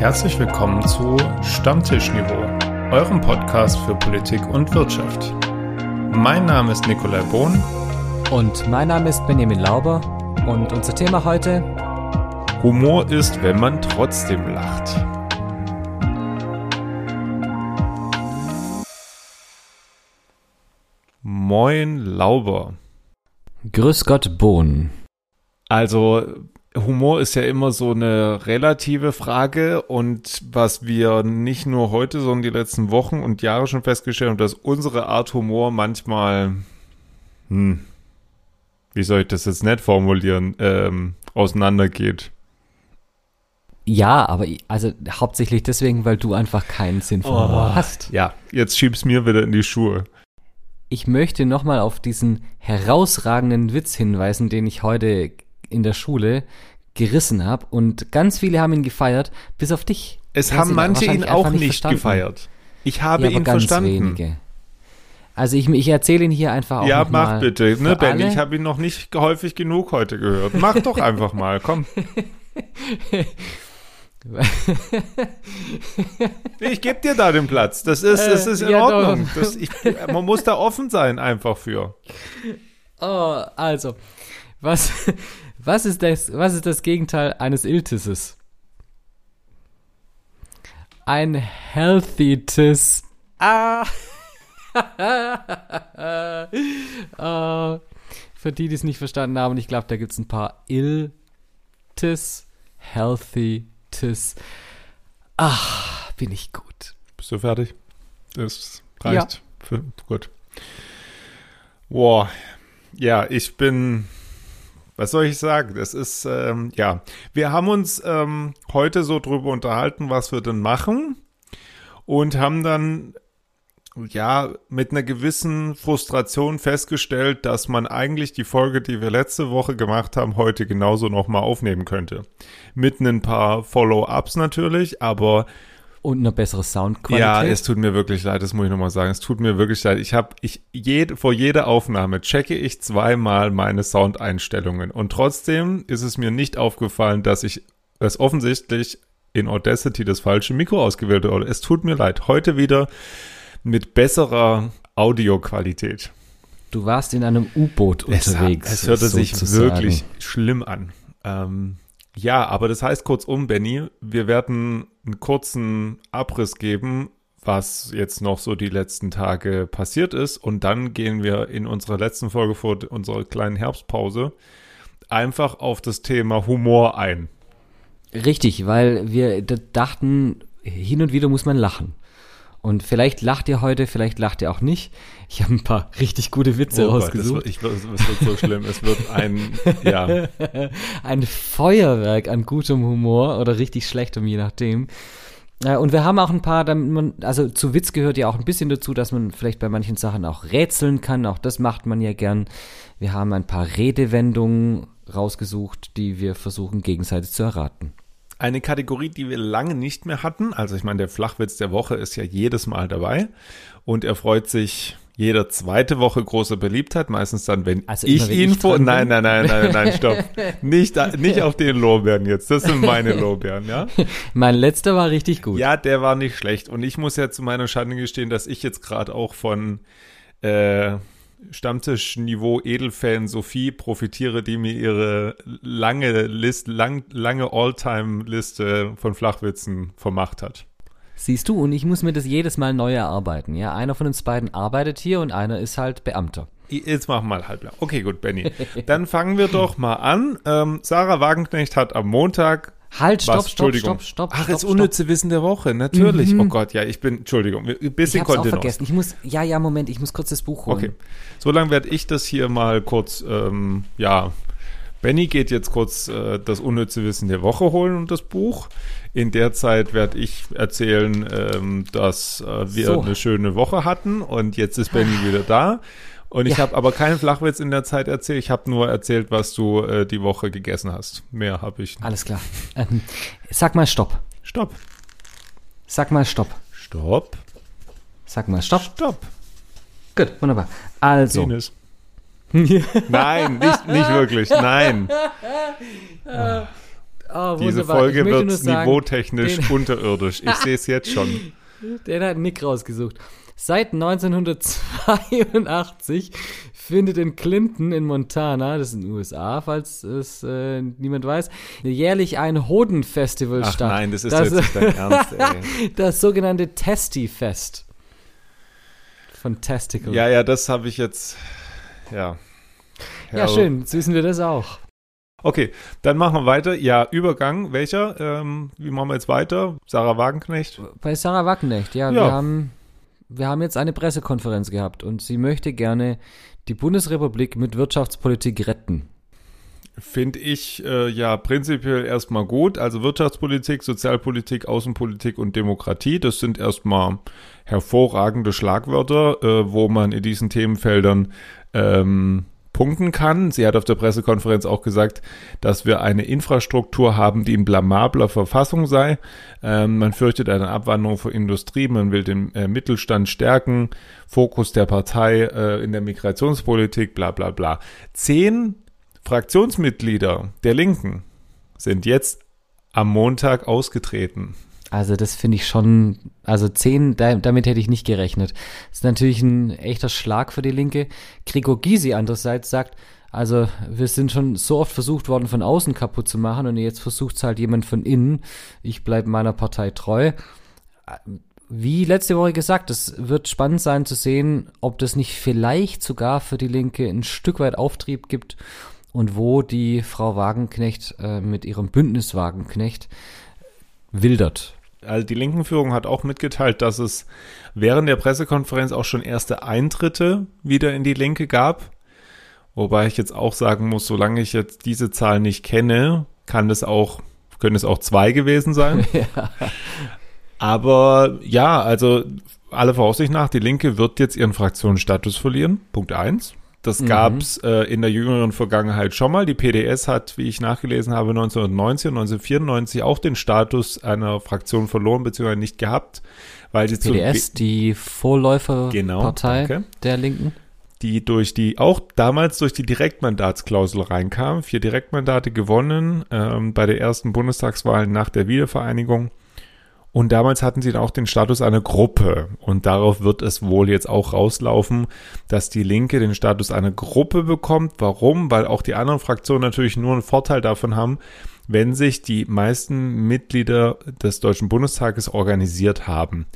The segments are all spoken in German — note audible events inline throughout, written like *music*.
Herzlich willkommen zu Stammtischniveau, eurem Podcast für Politik und Wirtschaft. Mein Name ist Nikolai Bohn. Und mein Name ist Benjamin Lauber. Und unser Thema heute? Humor ist, wenn man trotzdem lacht. Moin Lauber. Grüß Gott Bohn. Also Humor ist ja immer so eine relative Frage und was wir nicht nur heute, sondern die letzten Wochen und Jahre schon festgestellt haben, dass unsere Art Humor manchmal, hm, wie soll ich das jetzt nett formulieren, ähm, auseinandergeht. Ja, aber also hauptsächlich deswegen, weil du einfach keinen Sinn für Humor hast. Ja, jetzt schieb's mir wieder in die Schuhe. Ich möchte nochmal auf diesen herausragenden Witz hinweisen, den ich heute in der Schule gerissen habe und ganz viele haben ihn gefeiert, bis auf dich. Es haben manche ihn auch nicht, nicht gefeiert. Ich habe ja, ihn ganz verstanden. Wenige. Also ich, ich erzähle ihn hier einfach auch Ja, mach bitte, ne, Ben? Ich habe ihn noch nicht häufig genug heute gehört. Mach doch einfach mal, komm. *laughs* ich gebe dir da den Platz. Das ist, das ist in äh, ja, Ordnung. Das, ich, man muss da offen sein einfach für. Oh, also, was, was, ist, das, was ist das Gegenteil eines Iltisses? Ein Healthy Tiss. Ah. uh, *laughs* für die, die es nicht verstanden haben, ich glaube, da gibt es ein paar Iltis, Healthy Tis. Ach, bin ich gut. Bist du fertig? Das reicht. Ja. Für, gut. Boah, ja, ich bin. Was soll ich sagen? Das ist, ähm, ja. Wir haben uns ähm, heute so drüber unterhalten, was wir denn machen. Und haben dann ja, mit einer gewissen Frustration festgestellt, dass man eigentlich die Folge, die wir letzte Woche gemacht haben, heute genauso nochmal aufnehmen könnte. Mit ein paar Follow-ups natürlich, aber und eine bessere Soundqualität. Ja, es tut mir wirklich leid, das muss ich nochmal sagen. Es tut mir wirklich leid. Ich habe, ich, jede, vor jeder Aufnahme checke ich zweimal meine Soundeinstellungen. Und trotzdem ist es mir nicht aufgefallen, dass ich es offensichtlich in Audacity das falsche Mikro ausgewählt habe. Es tut mir leid. Heute wieder mit besserer Audioqualität. Du warst in einem U-Boot unterwegs. Es, es hörte sich wirklich schlimm an. Ähm, ja, aber das heißt kurzum, Benny, wir werden einen kurzen Abriss geben, was jetzt noch so die letzten Tage passiert ist. Und dann gehen wir in unserer letzten Folge vor unserer kleinen Herbstpause einfach auf das Thema Humor ein. Richtig, weil wir dachten, hin und wieder muss man lachen. Und vielleicht lacht ihr heute, vielleicht lacht ihr auch nicht. Ich habe ein paar richtig gute Witze oh rausgesucht. Gott, es, wird, ich, es wird so schlimm. Es wird ein, ja. *laughs* ein Feuerwerk an gutem Humor oder richtig schlechtem, je nachdem. Äh, und wir haben auch ein paar, also zu Witz gehört ja auch ein bisschen dazu, dass man vielleicht bei manchen Sachen auch rätseln kann. Auch das macht man ja gern. Wir haben ein paar Redewendungen rausgesucht, die wir versuchen gegenseitig zu erraten. Eine Kategorie, die wir lange nicht mehr hatten. Also ich meine, der Flachwitz der Woche ist ja jedes Mal dabei und er freut sich jede zweite Woche große Beliebtheit, meistens dann, wenn also ich ihn vor. Nein, nein, nein, nein, nein, stopp. *laughs* nicht, nicht auf den Lorbeeren jetzt. Das sind meine Lorbeeren, ja. *laughs* mein letzter war richtig gut. Ja, der war nicht schlecht. Und ich muss ja zu meiner Schande gestehen, dass ich jetzt gerade auch von äh, Stammtischniveau Edelfan Sophie profitiere, die mir ihre lange List, lang, lange Alltime-Liste von Flachwitzen vermacht hat. Siehst du, und ich muss mir das jedes Mal neu erarbeiten. Ja, einer von uns beiden arbeitet hier und einer ist halt Beamter. Jetzt machen wir mal halblang. Okay, gut, Benny. Dann fangen wir doch mal an. Ähm, Sarah Wagenknecht hat am Montag Halt, stopp, Was? stopp, stopp, stopp. Ach, das unnütze Wissen der Woche, natürlich. Mhm. Oh Gott, ja, ich bin, Entschuldigung, ein bisschen ich hab's auch vergessen. Ich muss, ja, ja, Moment, ich muss kurz das Buch holen. Okay, so lange werde ich das hier mal kurz, ähm, ja, Benny geht jetzt kurz äh, das unnütze Wissen der Woche holen und das Buch. In der Zeit werde ich erzählen, ähm, dass äh, wir so. eine schöne Woche hatten und jetzt ist Benny wieder da. Und ich ja. habe aber keinen Flachwitz in der Zeit erzählt. Ich habe nur erzählt, was du äh, die Woche gegessen hast. Mehr habe ich. Nicht. Alles klar. Ähm, sag mal Stopp. Stopp. Sag mal Stopp. Stopp. Sag mal Stopp. Stopp. Gut, wunderbar. Also. Penis. *laughs* Nein, nicht, nicht wirklich. Nein. Oh, Diese Folge wird niveautechnisch den, unterirdisch. Ich sehe es jetzt schon. *laughs* Der hat Nick rausgesucht. Seit 1982 findet in Clinton in Montana, das ist in den USA, falls es äh, niemand weiß, jährlich ein Hoden-Festival statt. Nein, das ist das, jetzt nicht dein *laughs* Ernst, ey. Das sogenannte Testy-Fest. Von Testicle. Ja, ja, das habe ich jetzt, ja. Ja, schön, jetzt wissen wir das auch. Okay, dann machen wir weiter. Ja, Übergang, welcher? Ähm, wie machen wir jetzt weiter? Sarah Wagenknecht? Bei Sarah Wagenknecht, ja, ja. Wir, haben, wir haben jetzt eine Pressekonferenz gehabt und sie möchte gerne die Bundesrepublik mit Wirtschaftspolitik retten. Finde ich äh, ja prinzipiell erstmal gut. Also Wirtschaftspolitik, Sozialpolitik, Außenpolitik und Demokratie, das sind erstmal hervorragende Schlagwörter, äh, wo man in diesen Themenfeldern ähm, punkten kann. Sie hat auf der Pressekonferenz auch gesagt, dass wir eine Infrastruktur haben, die in blamabler Verfassung sei. Ähm, man fürchtet eine Abwanderung von Industrie, man will den äh, Mittelstand stärken, Fokus der Partei äh, in der Migrationspolitik, bla bla bla. Zehn Fraktionsmitglieder der Linken sind jetzt am Montag ausgetreten. Also das finde ich schon, also zehn, damit hätte ich nicht gerechnet. Das ist natürlich ein echter Schlag für die Linke. Gregor Gysi andererseits sagt, also wir sind schon so oft versucht worden, von außen kaputt zu machen und jetzt versucht es halt jemand von innen. Ich bleibe meiner Partei treu. Wie letzte Woche gesagt, es wird spannend sein zu sehen, ob das nicht vielleicht sogar für die Linke ein Stück weit Auftrieb gibt und wo die Frau Wagenknecht äh, mit ihrem Bündnis Wagenknecht wildert. Also die Linkenführung hat auch mitgeteilt, dass es während der Pressekonferenz auch schon erste Eintritte wieder in die Linke gab. Wobei ich jetzt auch sagen muss, solange ich jetzt diese Zahl nicht kenne, kann es auch, können es auch zwei gewesen sein. *laughs* ja. Aber ja, also alle Voraussicht nach, die Linke wird jetzt ihren Fraktionsstatus verlieren. Punkt eins. Das mhm. gab's äh, in der jüngeren Vergangenheit schon mal. Die PDS hat, wie ich nachgelesen habe, 1990 und 1994 auch den Status einer Fraktion verloren bzw. nicht gehabt, weil sie PDS, die Vorläuferpartei genau, der Linken die durch die, auch damals durch die Direktmandatsklausel reinkam, vier Direktmandate gewonnen ähm, bei der ersten Bundestagswahl nach der Wiedervereinigung und damals hatten sie dann auch den Status einer Gruppe. Und darauf wird es wohl jetzt auch rauslaufen, dass die Linke den Status einer Gruppe bekommt. Warum? Weil auch die anderen Fraktionen natürlich nur einen Vorteil davon haben, wenn sich die meisten Mitglieder des Deutschen Bundestages organisiert haben.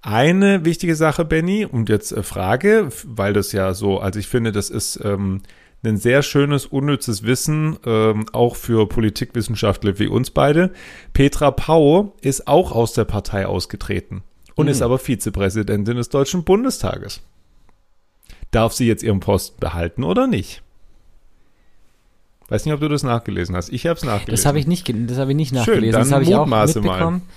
Eine wichtige Sache, Benny, und jetzt äh, Frage, weil das ja so, also ich finde, das ist ähm, ein sehr schönes, unnützes Wissen, ähm, auch für Politikwissenschaftler wie uns beide. Petra Pau ist auch aus der Partei ausgetreten und mhm. ist aber Vizepräsidentin des Deutschen Bundestages. Darf sie jetzt ihren Posten behalten oder nicht? Weiß nicht, ob du das nachgelesen hast. Ich habe es nachgelesen. Das habe ich nicht, das habe ich nicht nachgelesen. Schön, dann das habe ich auch mitbekommen. Mal.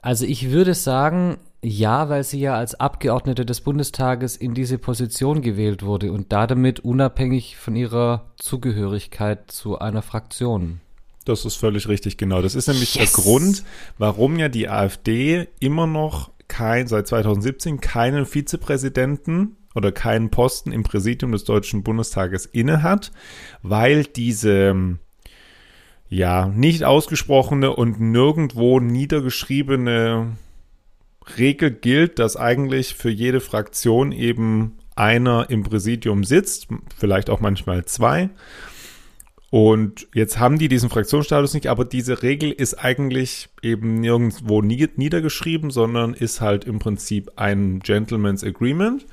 Also ich würde sagen, ja, weil sie ja als Abgeordnete des Bundestages in diese Position gewählt wurde und da damit unabhängig von ihrer Zugehörigkeit zu einer Fraktion. Das ist völlig richtig, genau. Das ist nämlich yes. der Grund, warum ja die AfD immer noch kein, seit 2017 keinen Vizepräsidenten oder keinen Posten im Präsidium des Deutschen Bundestages innehat, weil diese ja nicht ausgesprochene und nirgendwo niedergeschriebene Regel gilt, dass eigentlich für jede Fraktion eben einer im Präsidium sitzt, vielleicht auch manchmal zwei. Und jetzt haben die diesen Fraktionsstatus nicht, aber diese Regel ist eigentlich eben nirgendwo niedergeschrieben, sondern ist halt im Prinzip ein Gentleman's Agreement.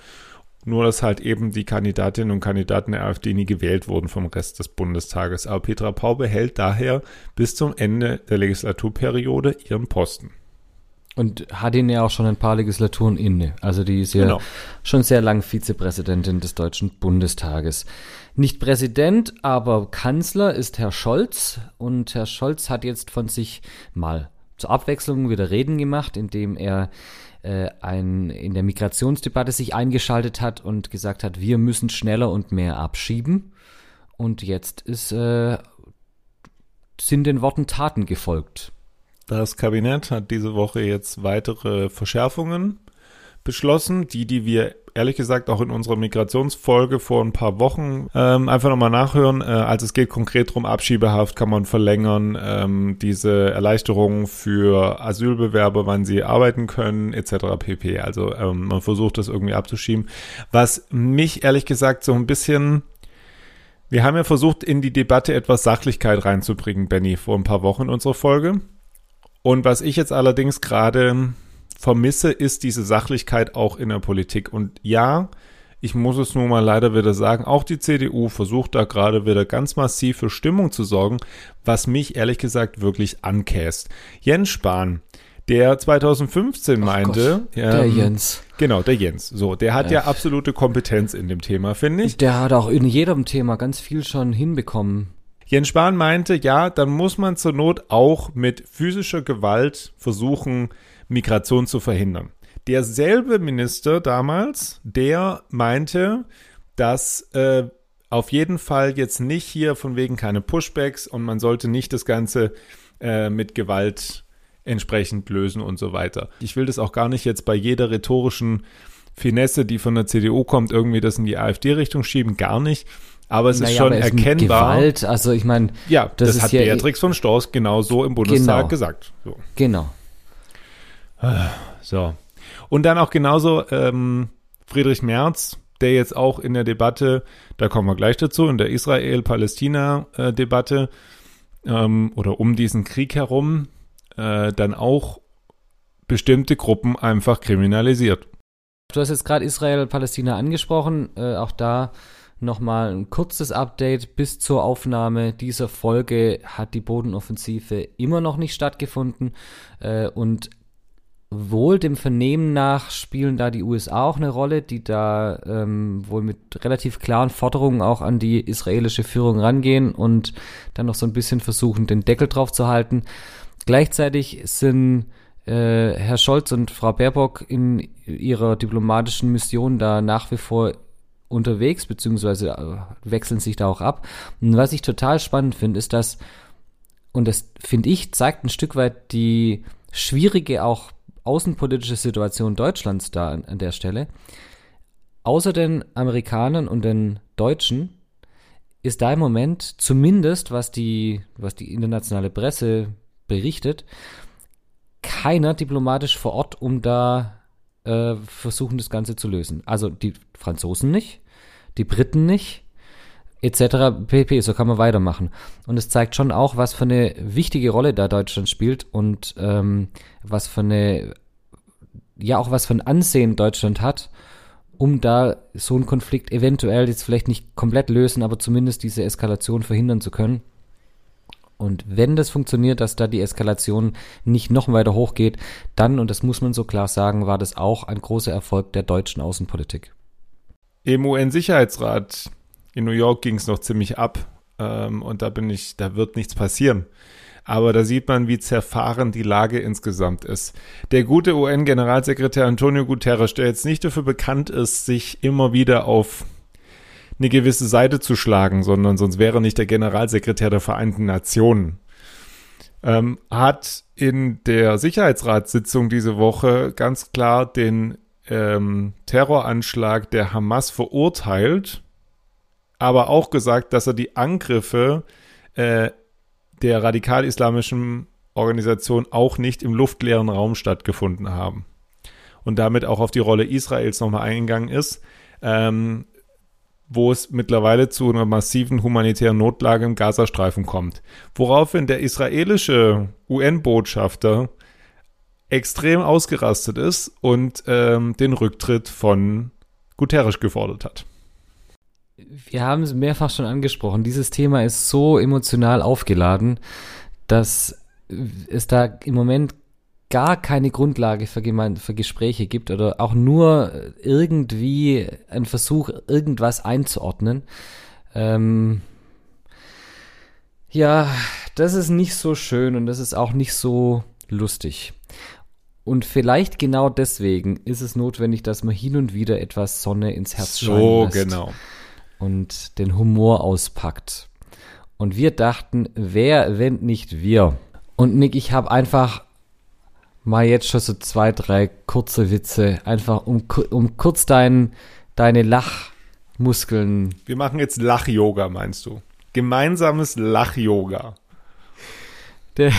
Nur, dass halt eben die Kandidatinnen und Kandidaten der AfD nie gewählt wurden vom Rest des Bundestages. Aber Petra Pau behält daher bis zum Ende der Legislaturperiode ihren Posten. Und hat ihn ja auch schon ein paar Legislaturen inne. Also die ist ja genau. schon sehr lang Vizepräsidentin des Deutschen Bundestages. Nicht Präsident, aber Kanzler ist Herr Scholz. Und Herr Scholz hat jetzt von sich mal zur Abwechslung wieder Reden gemacht, indem er äh, ein, in der Migrationsdebatte sich eingeschaltet hat und gesagt hat, wir müssen schneller und mehr abschieben. Und jetzt ist, äh, sind den Worten Taten gefolgt. Das Kabinett hat diese Woche jetzt weitere Verschärfungen beschlossen, die, die wir ehrlich gesagt auch in unserer Migrationsfolge vor ein paar Wochen ähm, einfach nochmal nachhören. Äh, also es geht konkret darum, Abschiebehaft kann man verlängern, ähm, diese Erleichterungen für Asylbewerber, wann sie arbeiten können, etc. pp. Also ähm, man versucht das irgendwie abzuschieben. Was mich ehrlich gesagt so ein bisschen wir haben ja versucht, in die Debatte etwas Sachlichkeit reinzubringen, Benny, vor ein paar Wochen in unserer Folge. Und was ich jetzt allerdings gerade vermisse, ist diese Sachlichkeit auch in der Politik. Und ja, ich muss es nun mal leider wieder sagen, auch die CDU versucht da gerade wieder ganz massiv für Stimmung zu sorgen, was mich ehrlich gesagt wirklich ankäst. Jens Spahn, der 2015 meinte, Gott, der ähm, Jens. Genau, der Jens. So, der hat ja. ja absolute Kompetenz in dem Thema, finde ich. Der hat auch in jedem Thema ganz viel schon hinbekommen. Jens Spahn meinte, ja, dann muss man zur Not auch mit physischer Gewalt versuchen, Migration zu verhindern. Derselbe Minister damals, der meinte, dass äh, auf jeden Fall jetzt nicht hier von wegen keine Pushbacks und man sollte nicht das Ganze äh, mit Gewalt entsprechend lösen und so weiter. Ich will das auch gar nicht jetzt bei jeder rhetorischen Finesse, die von der CDU kommt, irgendwie das in die AfD-Richtung schieben, gar nicht. Aber es naja, ist schon erkennbar. Gewalt, also ich meine, ja, das, das hat ja Beatrix von Storch genau so im Bundestag genau, gesagt. So. Genau. So. Und dann auch genauso ähm, Friedrich Merz, der jetzt auch in der Debatte, da kommen wir gleich dazu, in der Israel-Palästina-Debatte ähm, oder um diesen Krieg herum, äh, dann auch bestimmte Gruppen einfach kriminalisiert. Du hast jetzt gerade Israel-Palästina angesprochen, äh, auch da nochmal ein kurzes Update. Bis zur Aufnahme dieser Folge hat die Bodenoffensive immer noch nicht stattgefunden äh, und wohl dem Vernehmen nach spielen da die USA auch eine Rolle, die da ähm, wohl mit relativ klaren Forderungen auch an die israelische Führung rangehen und dann noch so ein bisschen versuchen, den Deckel drauf zu halten. Gleichzeitig sind äh, Herr Scholz und Frau Baerbock in ihrer diplomatischen Mission da nach wie vor unterwegs, beziehungsweise äh, wechseln sich da auch ab. Und was ich total spannend finde, ist, dass, und das finde ich, zeigt ein Stück weit die schwierige auch außenpolitische Situation Deutschlands da an, an der Stelle. Außer den Amerikanern und den Deutschen ist da im Moment zumindest, was die, was die internationale Presse berichtet, keiner diplomatisch vor Ort, um da äh, versuchen, das Ganze zu lösen. Also die Franzosen nicht, die Briten nicht, etc. pp. So kann man weitermachen. Und es zeigt schon auch, was für eine wichtige Rolle da Deutschland spielt und ähm, was für eine, ja auch was für ein Ansehen Deutschland hat, um da so einen Konflikt eventuell jetzt vielleicht nicht komplett lösen, aber zumindest diese Eskalation verhindern zu können. Und wenn das funktioniert, dass da die Eskalation nicht noch weiter hochgeht, dann, und das muss man so klar sagen, war das auch ein großer Erfolg der deutschen Außenpolitik. Im UN-Sicherheitsrat in New York ging es noch ziemlich ab ähm, und da bin ich, da wird nichts passieren. Aber da sieht man, wie zerfahren die Lage insgesamt ist. Der gute UN-Generalsekretär Antonio Guterres, der jetzt nicht dafür bekannt ist, sich immer wieder auf eine gewisse Seite zu schlagen, sondern sonst wäre nicht der Generalsekretär der Vereinten Nationen. Ähm, hat in der Sicherheitsratssitzung diese Woche ganz klar den ähm, Terroranschlag der Hamas verurteilt, aber auch gesagt, dass er die Angriffe äh, der radikal-islamischen Organisation auch nicht im luftleeren Raum stattgefunden haben. Und damit auch auf die Rolle Israels nochmal eingegangen ist. Ähm, wo es mittlerweile zu einer massiven humanitären Notlage im Gazastreifen kommt. Woraufhin der israelische UN-Botschafter extrem ausgerastet ist und ähm, den Rücktritt von Guterres gefordert hat. Wir haben es mehrfach schon angesprochen. Dieses Thema ist so emotional aufgeladen, dass es da im Moment gar keine Grundlage für, für Gespräche gibt oder auch nur irgendwie ein Versuch, irgendwas einzuordnen. Ähm, ja, das ist nicht so schön und das ist auch nicht so lustig. Und vielleicht genau deswegen ist es notwendig, dass man hin und wieder etwas Sonne ins Herz so, lässt. genau. Und den Humor auspackt. Und wir dachten, wer, wenn nicht wir? Und Nick, ich habe einfach mal jetzt schon so zwei, drei kurze Witze, einfach um, um kurz dein, deine Lachmuskeln. Wir machen jetzt Lach-Yoga, meinst du? Gemeinsames Lach-Yoga. *laughs* ich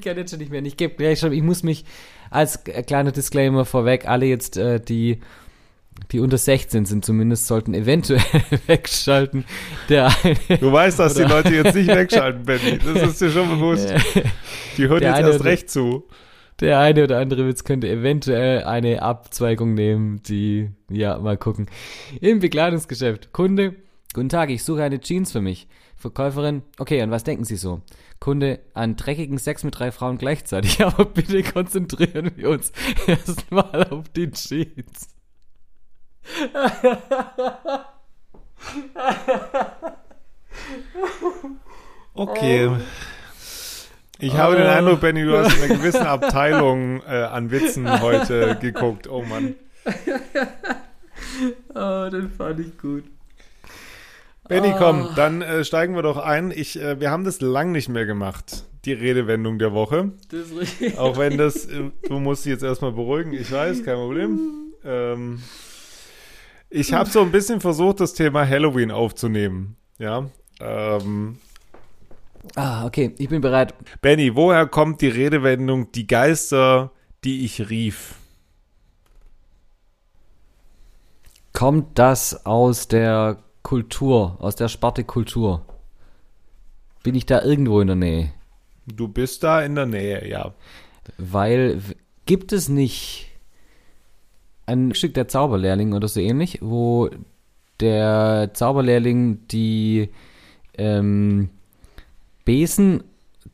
kann jetzt schon nicht mehr. Ich gebe gleich schon, ich muss mich als kleiner Disclaimer vorweg, alle jetzt, äh, die die unter 16 sind zumindest, sollten eventuell *laughs* wegschalten. Der eine, du weißt, dass die Leute jetzt nicht *laughs* wegschalten, Benny. Das ist dir schon bewusst. Die hören jetzt erst recht zu. Der eine oder andere Witz könnte eventuell eine Abzweigung nehmen, die, ja, mal gucken. Im Bekleidungsgeschäft. Kunde, guten Tag, ich suche eine Jeans für mich. Verkäuferin, okay, und was denken Sie so? Kunde, an dreckigen Sex mit drei Frauen gleichzeitig, *laughs* aber bitte konzentrieren wir uns erstmal auf die Jeans. Okay. Ich habe den Eindruck, Benny, du hast in einer gewissen Abteilung äh, an Witzen heute *laughs* geguckt. Oh Mann. oh, den fand ich gut. Benny, komm, ah. dann äh, steigen wir doch ein. Ich, äh, wir haben das lang nicht mehr gemacht, die Redewendung der Woche. Das ist richtig. Auch wenn das, äh, du musst dich jetzt erstmal beruhigen, ich weiß, kein Problem. *laughs* Ähm, ich habe so ein bisschen versucht, das Thema Halloween aufzunehmen. Ja. Ähm, ah, okay, ich bin bereit. Benny, woher kommt die Redewendung die Geister, die ich rief? Kommt das aus der Kultur, aus der Sparte Kultur? Bin ich da irgendwo in der Nähe? Du bist da in der Nähe, ja. Weil gibt es nicht ein Stück der Zauberlehrling oder so ähnlich, wo der Zauberlehrling die ähm, Besen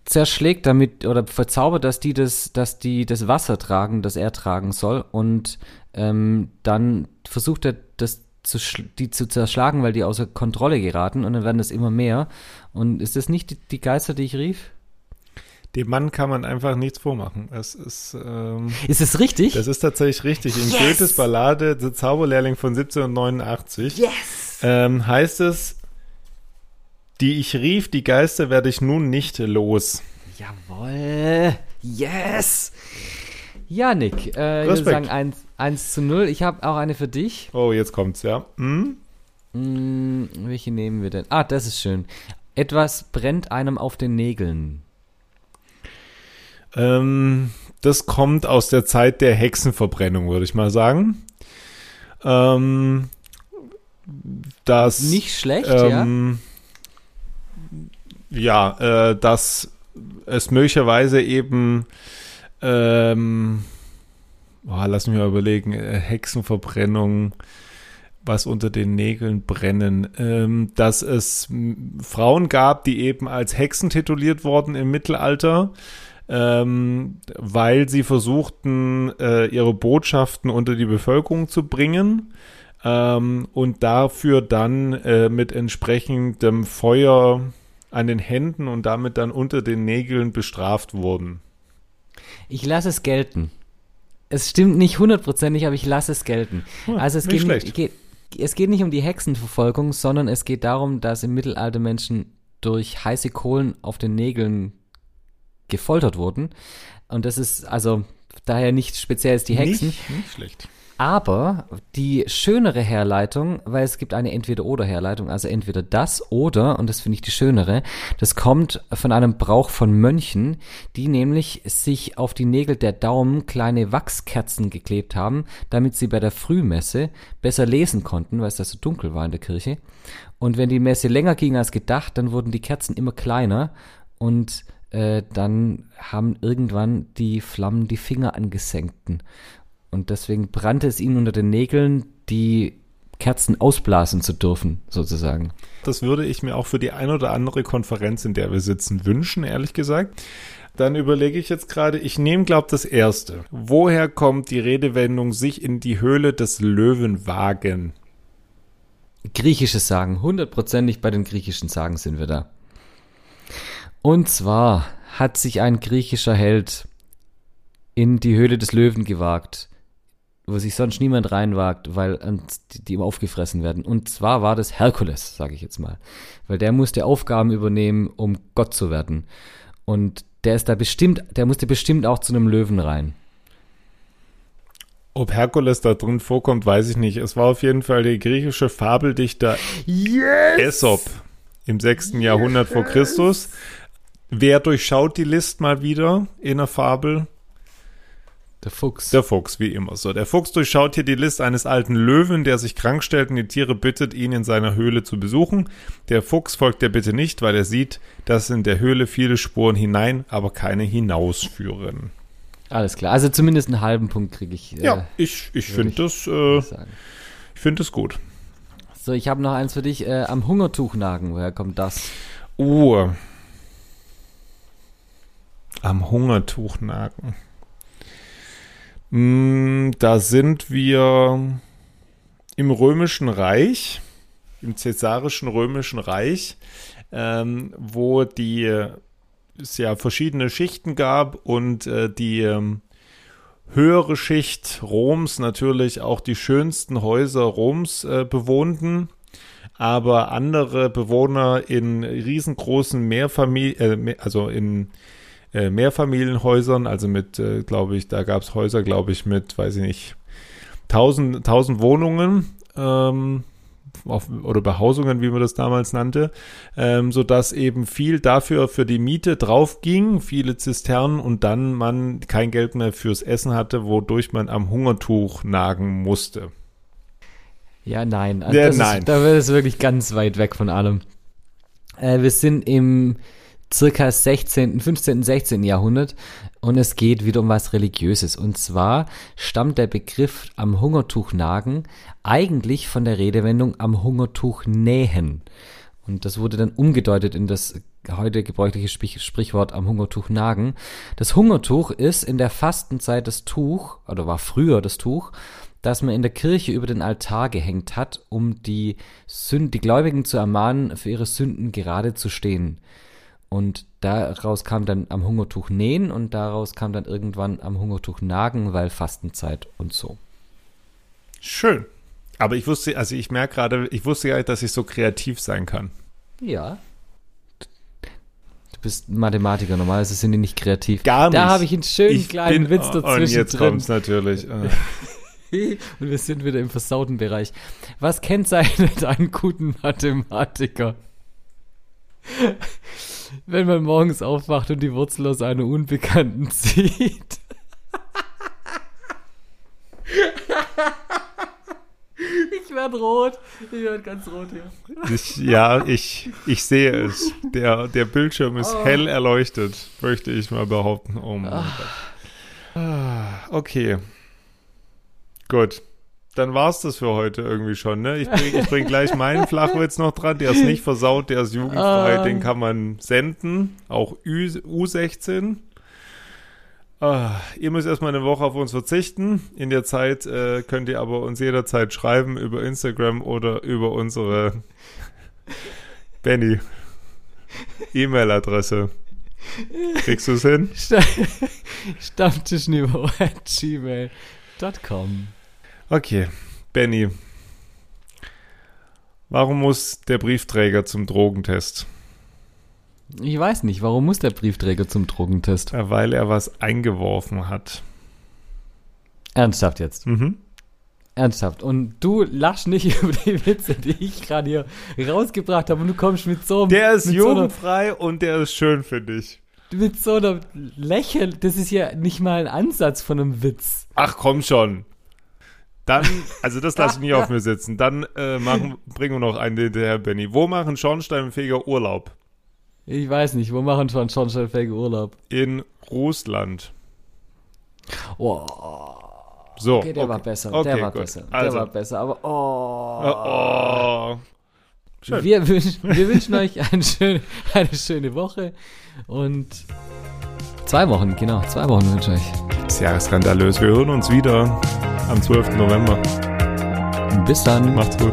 zerschlägt damit oder verzaubert, dass die das, dass die das Wasser tragen, das er tragen soll und ähm, dann versucht er das zu, die zu zerschlagen, weil die außer Kontrolle geraten und dann werden es immer mehr. Und ist das nicht die, die Geister, die ich rief? Dem Mann kann man einfach nichts vormachen. Es ist, ähm, ist es richtig? Das ist tatsächlich richtig. In yes. Goethes Ballade Der Zauberlehrling von 1789 yes. ähm, heißt es, die ich rief, die Geister werde ich nun nicht los. Jawoll. Yes. Ja, Nick, äh, ich würde sagen 1, 1 zu 0. Ich habe auch eine für dich. Oh, jetzt kommt's, ja. Hm? Hm, welche nehmen wir denn? Ah, das ist schön. Etwas brennt einem auf den Nägeln. Ähm, das kommt aus der Zeit der Hexenverbrennung, würde ich mal sagen. Ähm, das nicht schlecht, ähm, ja. Ja, äh, dass es möglicherweise eben ähm, oh, lass mich mal überlegen, äh, Hexenverbrennung, was unter den Nägeln brennen, ähm, dass es Frauen gab, die eben als Hexen tituliert wurden im Mittelalter ähm, weil sie versuchten, äh, ihre Botschaften unter die Bevölkerung zu bringen ähm, und dafür dann äh, mit entsprechendem Feuer an den Händen und damit dann unter den Nägeln bestraft wurden. Ich lasse es gelten. Es stimmt nicht hundertprozentig, aber ich lasse es gelten. Ja, also es geht, nicht, geht, es geht nicht um die Hexenverfolgung, sondern es geht darum, dass im Mittelalter Menschen durch heiße Kohlen auf den Nägeln gefoltert wurden. Und das ist also daher nicht speziell die Hexen. Nicht, nicht schlecht. Aber die schönere Herleitung, weil es gibt eine Entweder-Oder-Herleitung, also entweder das oder, und das finde ich die schönere, das kommt von einem Brauch von Mönchen, die nämlich sich auf die Nägel der Daumen kleine Wachskerzen geklebt haben, damit sie bei der Frühmesse besser lesen konnten, weil es da so dunkel war in der Kirche. Und wenn die Messe länger ging als gedacht, dann wurden die Kerzen immer kleiner und äh, dann haben irgendwann die Flammen die Finger angesenkten. Und deswegen brannte es ihnen unter den Nägeln, die Kerzen ausblasen zu dürfen, sozusagen. Das würde ich mir auch für die ein oder andere Konferenz, in der wir sitzen, wünschen, ehrlich gesagt. Dann überlege ich jetzt gerade, ich nehme, glaube das erste. Woher kommt die Redewendung sich in die Höhle des Löwen wagen? Griechisches Sagen, hundertprozentig bei den griechischen Sagen sind wir da. Und zwar hat sich ein griechischer Held in die Höhle des Löwen gewagt, wo sich sonst niemand reinwagt, weil die, ihm aufgefressen werden. Und zwar war das Herkules, sage ich jetzt mal. Weil der musste Aufgaben übernehmen, um Gott zu werden. Und der ist da bestimmt, der musste bestimmt auch zu einem Löwen rein. Ob Herkules da drin vorkommt, weiß ich nicht. Es war auf jeden Fall der griechische Fabeldichter Yes! Aesop im 6. Jahrhundert vor Christus. Wer durchschaut die List mal wieder in der Fabel? Der Fuchs. Der Fuchs, wie immer so. Der Fuchs durchschaut hier die List eines alten Löwen, der sich krank stellt und die Tiere bittet, ihn in seiner Höhle zu besuchen. Der Fuchs folgt der Bitte nicht, weil er sieht, dass in der Höhle viele Spuren hinein, aber keine hinausführen. Alles klar. Also zumindest einen halben Punkt kriege ich. äh, Ja, ich, ich finde das, äh, ich finde das gut. So, ich habe noch eins für dich. Äh, am Hungertuch nagen. Woher kommt das? Oh. Am Hungertuch nagen. Mm, Da sind wir im Römischen Reich, im Cäsarischen Römischen Reich, ähm, wo die es ja verschiedene Schichten gab und äh, die ähm, höhere Schicht Roms natürlich auch die schönsten Häuser Roms äh, bewohnten aber andere Bewohner in riesengroßen Mehrfamilien, äh, also in Mehrfamilienhäusern, also mit, äh, glaube ich, da gab es Häuser, glaube ich, mit, weiß ich nicht, tausend, tausend Wohnungen ähm, auf, oder Behausungen, wie man das damals nannte, ähm, sodass eben viel dafür für die Miete drauf ging, viele Zisternen und dann man kein Geld mehr fürs Essen hatte, wodurch man am Hungertuch nagen musste. Ja, nein. Ja, das nein. Ist, da wird es wirklich ganz weit weg von allem. Äh, wir sind im circa 16., 15., 16. Jahrhundert und es geht wieder um was Religiöses. Und zwar stammt der Begriff am Hungertuch nagen eigentlich von der Redewendung am Hungertuch nähen. Und das wurde dann umgedeutet in das heute gebräuchliche Sprich Sprichwort am Hungertuch nagen. Das Hungertuch ist in der Fastenzeit das Tuch, oder war früher das Tuch, das man in der Kirche über den Altar gehängt hat, um die, Sünd die Gläubigen zu ermahnen, für ihre Sünden gerade zu stehen. Und daraus kam dann am Hungertuch nähen und daraus kam dann irgendwann am Hungertuch nagen, weil Fastenzeit und so. Schön. Aber ich wusste, also ich merke gerade, ich wusste ja, dass ich so kreativ sein kann. Ja. Du bist Mathematiker, normalerweise sind die nicht kreativ. Gar Da nicht. habe ich einen schönen kleinen Witz Und dazwischen jetzt drin. kommt's natürlich. Äh, *laughs* Und wir sind wieder im versauten Bereich. Was kennzeichnet *laughs* einen guten Mathematiker? *laughs* Wenn man morgens aufwacht und die Wurzel aus einer Unbekannten *laughs* zieht. Ich werde rot. Ich werde ganz rot hier. Ich, ja, ich, ich sehe es. Der, der Bildschirm ist Oh. hell erleuchtet, möchte ich mal behaupten. Oh mein Gott. Ah, Okay. Gut. Dann war's das für heute irgendwie schon, ne? Ich bring, ich bring gleich meinen Flachwitz noch dran. Der ist nicht versaut, der ist jugendfrei. Ah. Den kann man senden. Auch Ü, U16. Ah, ihr müsst erstmal eine Woche auf uns verzichten. In der Zeit äh, könnt ihr aber uns jederzeit schreiben über Instagram oder über unsere *laughs* Benny E-Mail-Adresse. Kriegst du es hin? Sta- *laughs* Stammtischniveau at gmail.com. Okay, Benny. Warum muss der Briefträger zum Drogentest? Ich weiß nicht, warum muss der Briefträger zum Drogentest? Ja, weil er was eingeworfen hat. Ernsthaft jetzt. Mhm. Ernsthaft. Und du lachst nicht *laughs* über die Witze, die ich gerade hier rausgebracht habe und du kommst mit so einem Der ist mit so, einer, jugendfrei und der ist schön für dich. mit so einer Lächeln. Das ist ja nicht mal ein Ansatz von einem Witz. Ach komm schon. Dann, also das lasse ich nie auf mir sitzen. Dann äh, machen, bringen wir noch einen hinterher, Benny. Wo machen Schornsteinfeger Urlaub? Ich weiß nicht, wo machen schon schornsteinfähige Urlaub? In Russland. Oh, So. okay, der war besser. Okay, der war gut. besser. Also. Der war besser. Aber oh. Oh, oh. Schön. Wir, wünschen, wir wünschen euch eine schöne, eine schöne Woche und zwei Wochen, genau, zwei Wochen wünsche ich euch. Das Jahr ist skandalös. Wir hören uns wieder am 12. November. Bis dann. Macht's gut.